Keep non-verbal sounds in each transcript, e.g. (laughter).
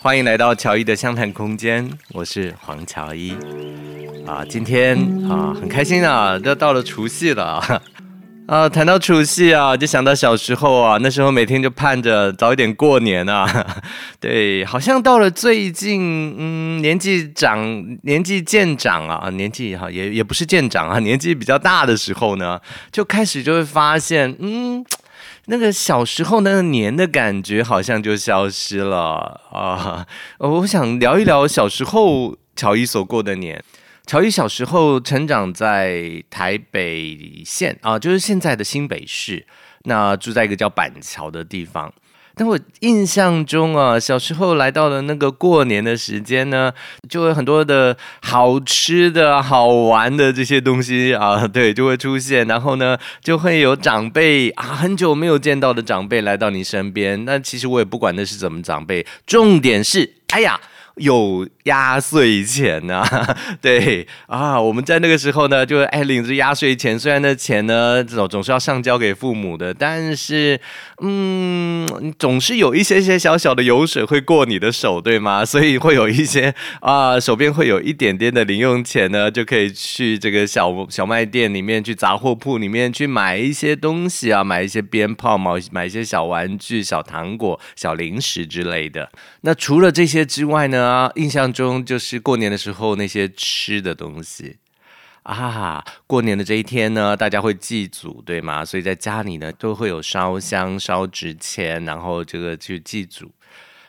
欢迎来到乔伊的相谈空间，我是黄乔伊啊。今天啊，很开心啊，都到了除夕了 (laughs) 啊。谈到除夕啊，就想到小时候啊，那时候每天就盼着早一点过年啊。(laughs) 对，好像到了最近，嗯，年纪长，年纪渐长啊，年纪哈也也不是渐长啊，年纪比较大的时候呢，就开始就会发现，嗯。那个小时候那个年的感觉好像就消失了啊！我想聊一聊小时候乔伊所过的年。乔伊小时候成长在台北县啊，就是现在的新北市，那住在一个叫板桥的地方。但我印象中啊，小时候来到了那个过年的时间呢，就会很多的好吃的好玩的这些东西啊，(laughs) 对，就会出现。然后呢，就会有长辈啊，很久没有见到的长辈来到你身边。那其实我也不管那是怎么长辈，重点是，哎呀。有压岁钱呐、啊，(laughs) 对啊，我们在那个时候呢，就哎领着压岁钱，虽然那钱呢总总是要上交给父母的，但是嗯，总是有一些些小小的油水会过你的手，对吗？(laughs) 所以会有一些啊，手边会有一点点的零用钱呢，就可以去这个小小卖店里面去杂货铺里面去买一些东西啊，买一些鞭炮，买买一些小玩具、小糖果、小零食之类的。那除了这些之外呢？啊，印象中就是过年的时候那些吃的东西啊，过年的这一天呢，大家会祭祖，对吗？所以在家里呢都会有烧香、烧纸钱，然后这个去祭祖。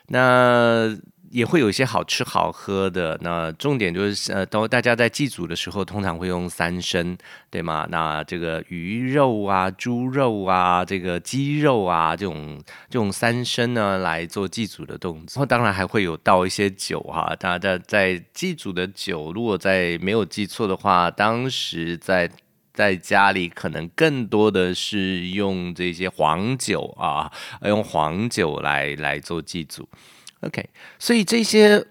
那也会有一些好吃好喝的，那重点就是呃，都大家在祭祖的时候，通常会用三牲，对吗？那这个鱼肉啊、猪肉啊、这个鸡肉啊，这种这种三牲呢来做祭祖的动作。然后当然还会有倒一些酒哈，大家在祭祖的酒，如果在没有记错的话，当时在在家里可能更多的是用这些黄酒啊，用黄酒来来做祭祖。OK，所以这些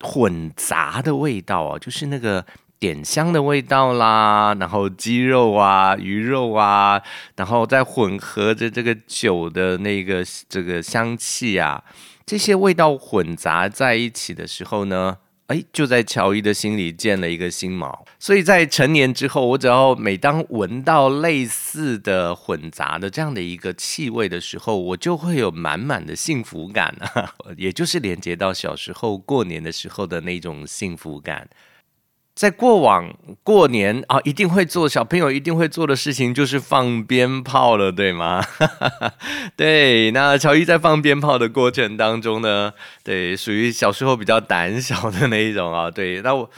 混杂的味道啊，就是那个点香的味道啦，然后鸡肉啊、鱼肉啊，然后再混合着这个酒的那个这个香气啊，这些味道混杂在一起的时候呢，哎，就在乔伊的心里建了一个新锚。所以在成年之后，我只要每当闻到类似的混杂的这样的一个气味的时候，我就会有满满的幸福感啊，(laughs) 也就是连接到小时候过年的时候的那种幸福感。在过往过年啊，一定会做小朋友一定会做的事情就是放鞭炮了，对吗？(laughs) 对，那乔伊在放鞭炮的过程当中呢，对，属于小时候比较胆小的那一种啊，对，那我。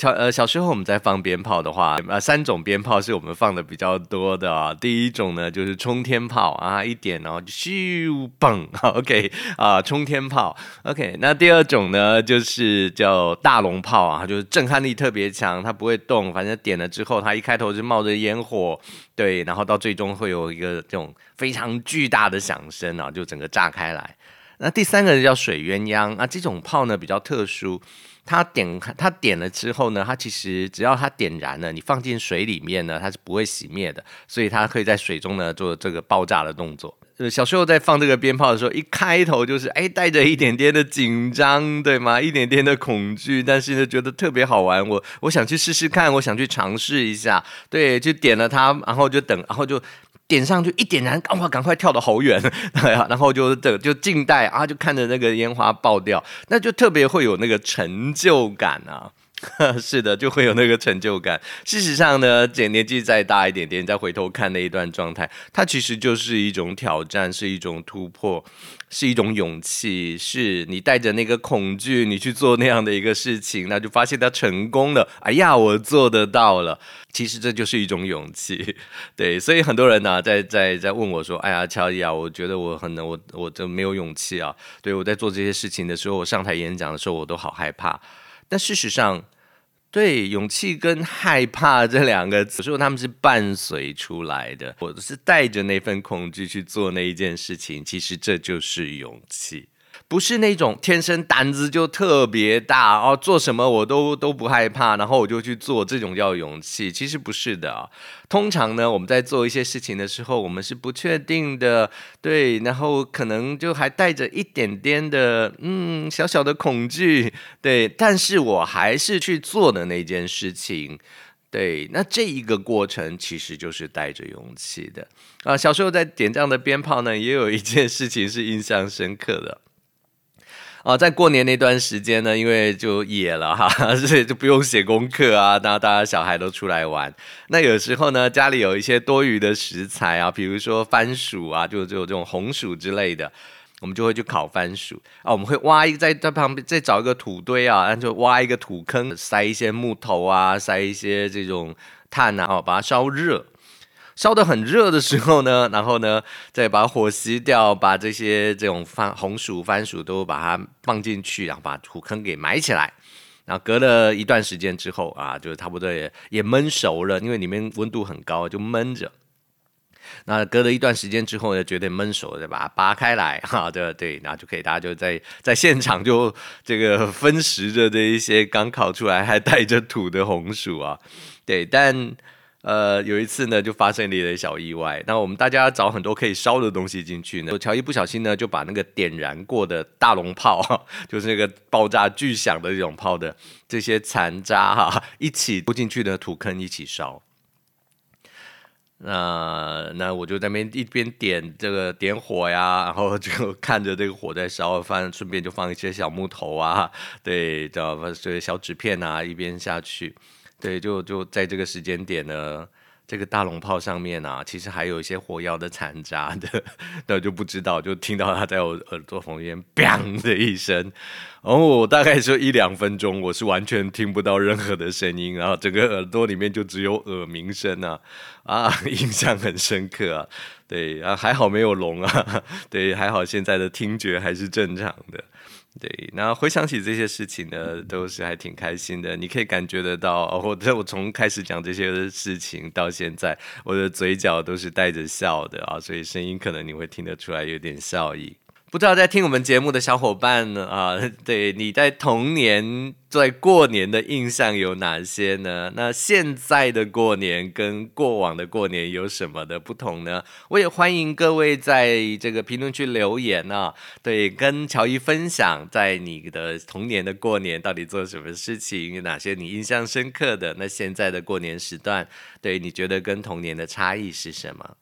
小呃小时候我们在放鞭炮的话，呃三种鞭炮是我们放的比较多的啊。第一种呢就是冲天炮啊，一点然后咻嘣，(laughs) OK 啊，冲天炮，OK。那第二种呢就是叫大龙炮啊，就是震撼力特别强，它不会动，反正点了之后它一开头就冒着烟火，对，然后到最终会有一个这种非常巨大的响声啊，就整个炸开来。那第三个叫水鸳鸯啊，这种炮呢比较特殊。它点它点了之后呢，它其实只要它点燃了，你放进水里面呢，它是不会熄灭的，所以它可以在水中呢做这个爆炸的动作。呃，小时候在放这个鞭炮的时候，一开头就是哎带着一点点的紧张，对吗？一点点的恐惧，但是呢觉得特别好玩，我我想去试试看，我想去尝试一下，对，就点了它，然后就等，然后就。点上去一点燃，哇，赶快跳的好远，(laughs) 然后就这就静待啊，就看着那个烟花爆掉，那就特别会有那个成就感啊。(laughs) 是的，就会有那个成就感。事实上呢，姐年纪再大一点点，再回头看那一段状态，它其实就是一种挑战，是一种突破，是一种勇气。是你带着那个恐惧，你去做那样的一个事情，那就发现它成功了。哎呀，我做得到了。其实这就是一种勇气。对，所以很多人呢、在在在问我说：“哎呀，乔伊啊，我觉得我很，我我这没有勇气啊。对，我在做这些事情的时候，我上台演讲的时候，我都好害怕。”但事实上，对勇气跟害怕这两个字，有时候他们是伴随出来的。我是带着那份恐惧去做那一件事情，其实这就是勇气。不是那种天生胆子就特别大哦，做什么我都都不害怕，然后我就去做，这种叫勇气。其实不是的啊，通常呢，我们在做一些事情的时候，我们是不确定的，对，然后可能就还带着一点点的嗯小小的恐惧，对，但是我还是去做的那件事情。对，那这一个过程其实就是带着勇气的啊。小时候在点这样的鞭炮呢，也有一件事情是印象深刻的啊。在过年那段时间呢，因为就野了哈，(laughs) 所以就不用写功课啊，然后大家小孩都出来玩。那有时候呢，家里有一些多余的食材啊，比如说番薯啊，就就这种红薯之类的。我们就会去烤番薯啊，我们会挖一个在在旁边再找一个土堆啊，然后就挖一个土坑，塞一些木头啊，塞一些这种炭啊，哦，把它烧热，烧得很热的时候呢，(laughs) 然后呢再把火熄掉，把这些这种番红薯、番薯都把它放进去，然后把土坑给埋起来，然后隔了一段时间之后啊，就差不多也也焖熟了，因为里面温度很高，就闷着。那隔了一段时间之后呢，觉得闷熟，再把它拔开来，(laughs) 哈，对对，然后就可以，大家就在在现场就这个分食着这一些刚烤出来还带着土的红薯啊，对，但呃有一次呢，就发生了一点小意外，那我们大家找很多可以烧的东西进去呢，乔一不小心呢就把那个点燃过的大龙炮，(laughs) 就是那个爆炸巨响的这种炮的这些残渣哈，一起丢进去的土坑一起烧。那那我就在那边一边点这个点火呀，然后就看着这个火在烧，放顺便就放一些小木头啊，对，叫这些小纸片啊，一边下去，对，就就在这个时间点呢。这个大龙炮上面啊，其实还有一些火药的残渣的，(laughs) 那就不知道，就听到它在我耳朵旁边“砰”的一声，然后我大概说一两分钟，我是完全听不到任何的声音，然后整个耳朵里面就只有耳鸣声啊，啊，(laughs) 印象很深刻啊，对啊，还好没有聋啊，(laughs) 对，还好现在的听觉还是正常的。对，然后回想起这些事情呢，都是还挺开心的。你可以感觉得到，我的我从开始讲这些事情到现在，我的嘴角都是带着笑的啊，所以声音可能你会听得出来有点笑意。不知道在听我们节目的小伙伴呢啊，(laughs) 对，你在童年在过年的印象有哪些呢？那现在的过年跟过往的过年有什么的不同呢？我也欢迎各位在这个评论区留言啊，对，跟乔一分享在你的童年的过年到底做什么事情，有哪些你印象深刻的？那现在的过年时段，对，你觉得跟童年的差异是什么？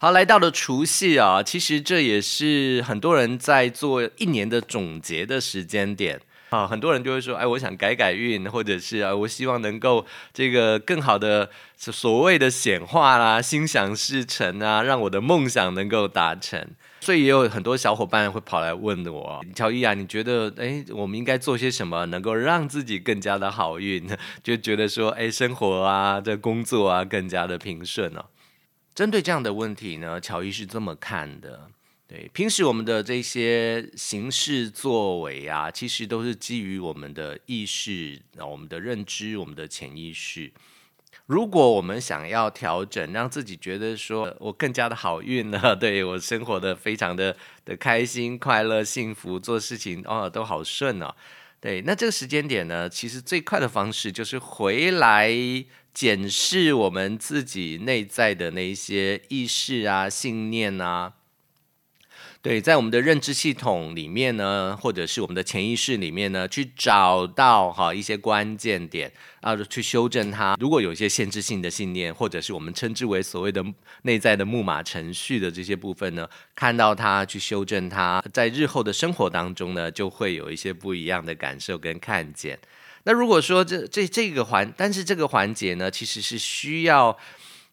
好，来到了除夕啊，其实这也是很多人在做一年的总结的时间点啊。很多人就会说，哎，我想改改运，或者是啊，我希望能够这个更好的所谓的显化啦，心想事成啊，让我的梦想能够达成。所以也有很多小伙伴会跑来问我，乔伊啊，你觉得哎，我们应该做些什么，能够让自己更加的好运呢？(laughs) 就觉得说，哎，生活啊，这工作啊，更加的平顺哦。针对这样的问题呢，乔伊是这么看的。对，平时我们的这些行事作为啊，其实都是基于我们的意识、啊我们的认知、我们的潜意识。如果我们想要调整，让自己觉得说我更加的好运呢，(laughs) 对，我生活的非常的的开心、快乐、幸福，做事情哦都好顺哦。对，那这个时间点呢，其实最快的方式就是回来。检视我们自己内在的那些意识啊、信念啊，对，在我们的认知系统里面呢，或者是我们的潜意识里面呢，去找到哈一些关键点啊，去修正它。如果有一些限制性的信念，或者是我们称之为所谓的内在的木马程序的这些部分呢，看到它，去修正它，在日后的生活当中呢，就会有一些不一样的感受跟看见。那如果说这这这个环，但是这个环节呢，其实是需要，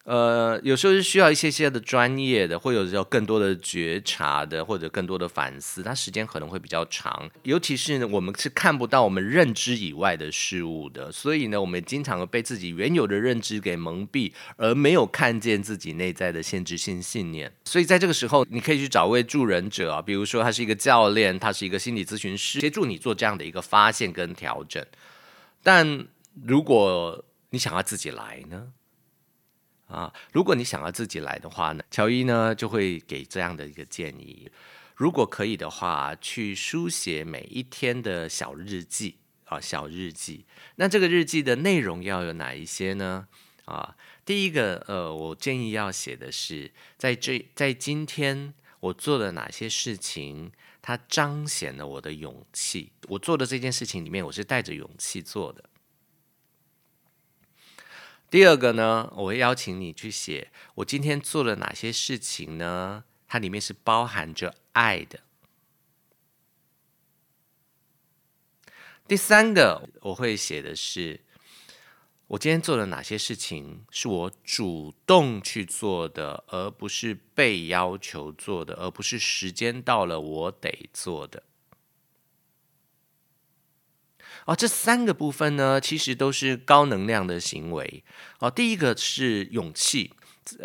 呃，有时候是需要一些些的专业的，或者有时候更多的觉察的，或者更多的反思，它时间可能会比较长。尤其是，我们是看不到我们认知以外的事物的，所以呢，我们经常被自己原有的认知给蒙蔽，而没有看见自己内在的限制性信念。所以在这个时候，你可以去找位助人者啊，比如说他是一个教练，他是一个心理咨询师，协助你做这样的一个发现跟调整。但如果你想要自己来呢？啊，如果你想要自己来的话呢，乔伊呢就会给这样的一个建议：如果可以的话，去书写每一天的小日记啊，小日记。那这个日记的内容要有哪一些呢？啊，第一个，呃，我建议要写的是，在这在今天我做了哪些事情，它彰显了我的勇气。我做的这件事情里面，我是带着勇气做的。第二个呢，我会邀请你去写，我今天做了哪些事情呢？它里面是包含着爱的。第三个我会写的是，我今天做了哪些事情是我主动去做的，而不是被要求做的，而不是时间到了我得做的。哦，这三个部分呢，其实都是高能量的行为。哦，第一个是勇气。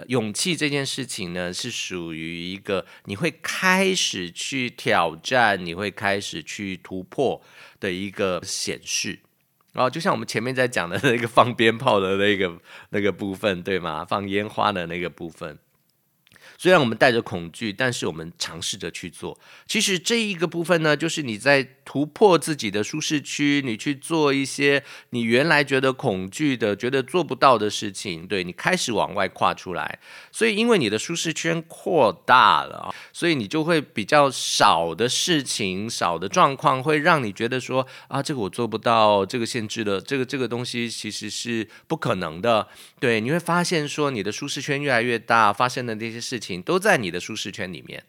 勇气这件事情呢，是属于一个你会开始去挑战，你会开始去突破的一个显示。然后就像我们前面在讲的那个放鞭炮的那个 (laughs) 那个部分，对吗？放烟花的那个部分。虽然我们带着恐惧，但是我们尝试着去做。其实这一个部分呢，就是你在突破自己的舒适区，你去做一些你原来觉得恐惧的、觉得做不到的事情。对，你开始往外跨出来，所以因为你的舒适圈扩大了，所以你就会比较少的事情、少的状况，会让你觉得说啊，这个我做不到，这个限制了，这个这个东西其实是不可能的。对，你会发现说你的舒适圈越来越大，发生的那些事情。都在你的舒适圈里面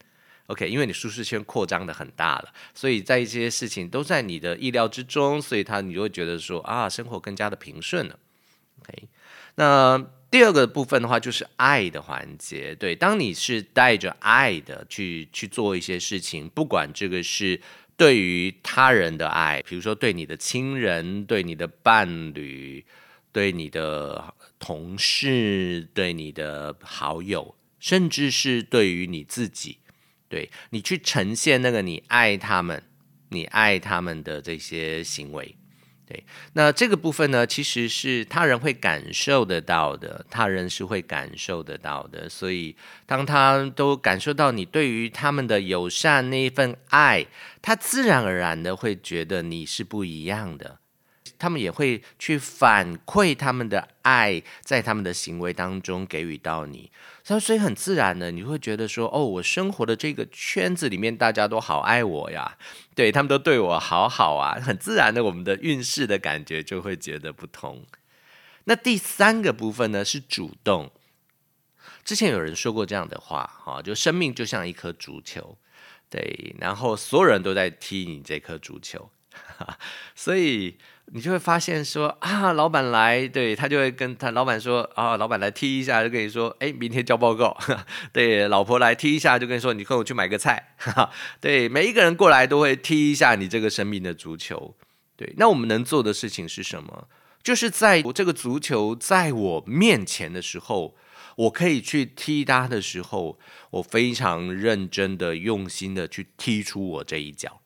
，OK，因为你舒适圈扩张的很大了，所以在一些事情都在你的意料之中，所以他你就会觉得说啊，生活更加的平顺了，OK。那第二个部分的话，就是爱的环节，对，当你是带着爱的去去做一些事情，不管这个是对于他人的爱，比如说对你的亲人、对你的伴侣、对你的同事、对你的好友。甚至是对于你自己，对你去呈现那个你爱他们、你爱他们的这些行为，对，那这个部分呢，其实是他人会感受得到的，他人是会感受得到的。所以，当他都感受到你对于他们的友善那一份爱，他自然而然的会觉得你是不一样的，他们也会去反馈他们的爱，在他们的行为当中给予到你。所以很自然的，你会觉得说，哦，我生活的这个圈子里面，大家都好爱我呀，对，他们都对我好好啊，很自然的，我们的运势的感觉就会觉得不同。那第三个部分呢，是主动。之前有人说过这样的话，哈，就生命就像一颗足球，对，然后所有人都在踢你这颗足球，(laughs) 所以。你就会发现说啊，老板来，对，他就会跟他老板说啊，老板来踢一下，就跟你说，哎，明天交报告。(laughs) 对，老婆来踢一下，就跟你说，你跟我去买个菜。(laughs) 对，每一个人过来都会踢一下你这个生命的足球。对，那我们能做的事情是什么？就是在我这个足球在我面前的时候，我可以去踢它的时候，我非常认真的、用心的去踢出我这一脚。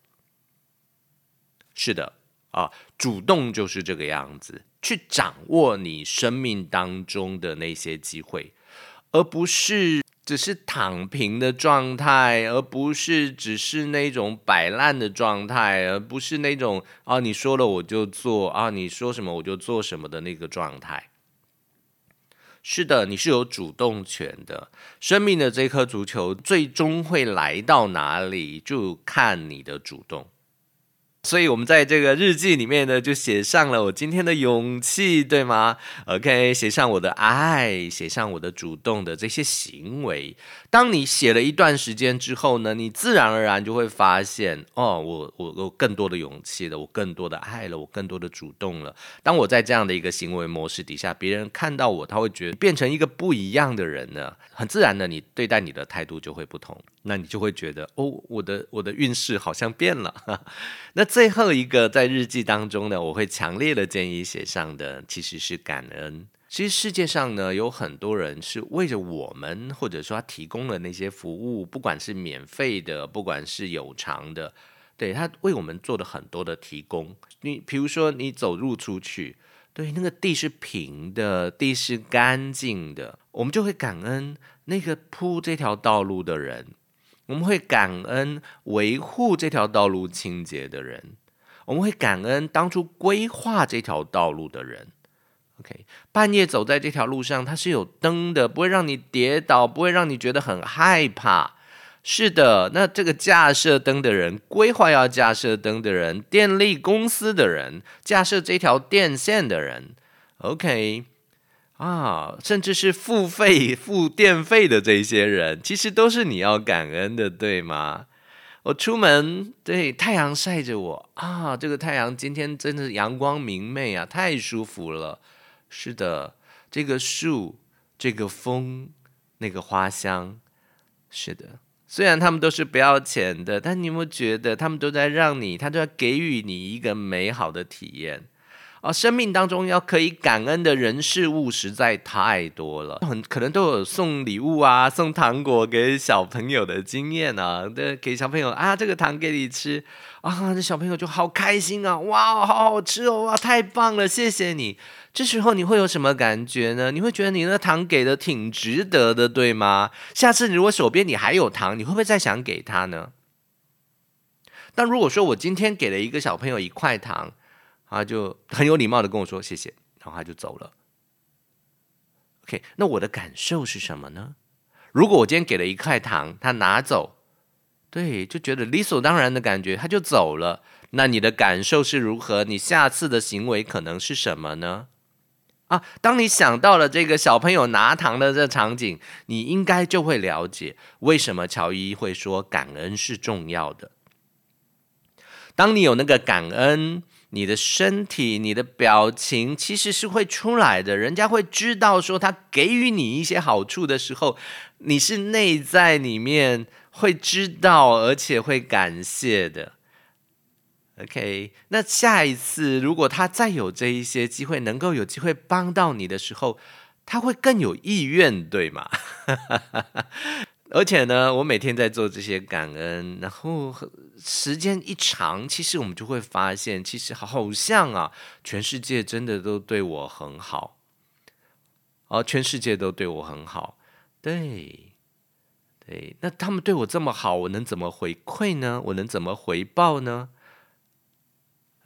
是的。啊，主动就是这个样子，去掌握你生命当中的那些机会，而不是只是躺平的状态，而不是只是那种摆烂的状态，而不是那种啊，你说了我就做啊，你说什么我就做什么的那个状态。是的，你是有主动权的，生命的这颗足球最终会来到哪里，就看你的主动。所以，我们在这个日记里面呢，就写上了我今天的勇气，对吗？OK，写上我的爱，写上我的主动的这些行为。当你写了一段时间之后呢，你自然而然就会发现，哦，我我有更多的勇气了，我更多的爱了，我更多的主动了。当我在这样的一个行为模式底下，别人看到我，他会觉得变成一个不一样的人呢，很自然的，你对待你的态度就会不同。那你就会觉得，哦，我的我的运势好像变了。(laughs) 那。最后一个在日记当中呢，我会强烈的建议写上的其实是感恩。其实世界上呢，有很多人是为着我们，或者说他提供了那些服务，不管是免费的，不管是有偿的，对，他为我们做了很多的提供。你比如说你走路出去，对，那个地是平的，地是干净的，我们就会感恩那个铺这条道路的人。我们会感恩维护这条道路清洁的人，我们会感恩当初规划这条道路的人。OK，半夜走在这条路上，它是有灯的，不会让你跌倒，不会让你觉得很害怕。是的，那这个架设灯的人，规划要架设灯的人，电力公司的人，架设这条电线的人，OK，啊，甚至是付费付电费的这些人，其实都是你要感恩的，对吗？我出门，对，太阳晒着我啊，这个太阳今天真的阳光明媚啊，太舒服了。是的，这个树，这个风，那个花香，是的。虽然他们都是不要钱的，但你有没有觉得他们都在让你，他都在给予你一个美好的体验？啊，生命当中要可以感恩的人事物实在太多了，很可能都有送礼物啊、送糖果给小朋友的经验啊。对，给小朋友啊，这个糖给你吃啊，这小朋友就好开心啊，哇，好好吃哦，哇，太棒了，谢谢你。这时候你会有什么感觉呢？你会觉得你那糖给的挺值得的，对吗？下次如果手边你还有糖，你会不会再想给他呢？但如果说我今天给了一个小朋友一块糖，他就很有礼貌的跟我说谢谢，然后他就走了。OK，那我的感受是什么呢？如果我今天给了一块糖，他拿走，对，就觉得理所当然的感觉，他就走了。那你的感受是如何？你下次的行为可能是什么呢？啊，当你想到了这个小朋友拿糖的这场景，你应该就会了解为什么乔伊会说感恩是重要的。当你有那个感恩。你的身体、你的表情其实是会出来的，人家会知道说他给予你一些好处的时候，你是内在里面会知道，而且会感谢的。OK，那下一次如果他再有这一些机会，能够有机会帮到你的时候，他会更有意愿，对吗？(laughs) 而且呢，我每天在做这些感恩，然后时间一长，其实我们就会发现，其实好像啊，全世界真的都对我很好，哦，全世界都对我很好，对，对，那他们对我这么好，我能怎么回馈呢？我能怎么回报呢？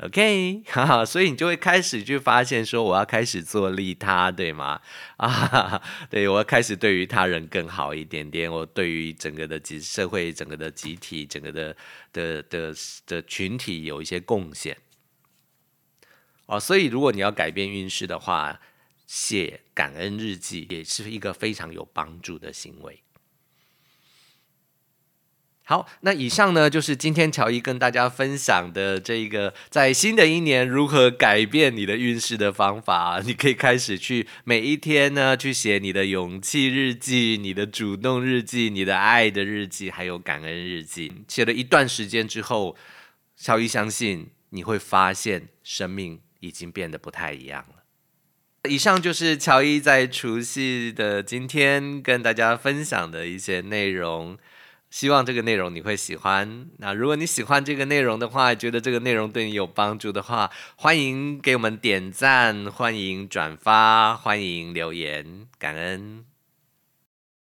？OK，(laughs) 哈哈，所以你就会开始去发现说，我要开始做利他，对吗？啊，对，我要开始对于他人更好一点点，我对于整个的集社会、整个的集体、整个的的的的群体有一些贡献。哦，所以如果你要改变运势的话，写感恩日记也是一个非常有帮助的行为。好，那以上呢，就是今天乔伊跟大家分享的这个在新的一年如何改变你的运势的方法。你可以开始去每一天呢，去写你的勇气日记、你的主动日记、你的爱的日记，还有感恩日记。写了一段时间之后，乔伊相信你会发现生命已经变得不太一样了。以上就是乔伊在除夕的今天跟大家分享的一些内容。希望这个内容你会喜欢。那如果你喜欢这个内容的话，觉得这个内容对你有帮助的话，欢迎给我们点赞，欢迎转发，欢迎留言，感恩。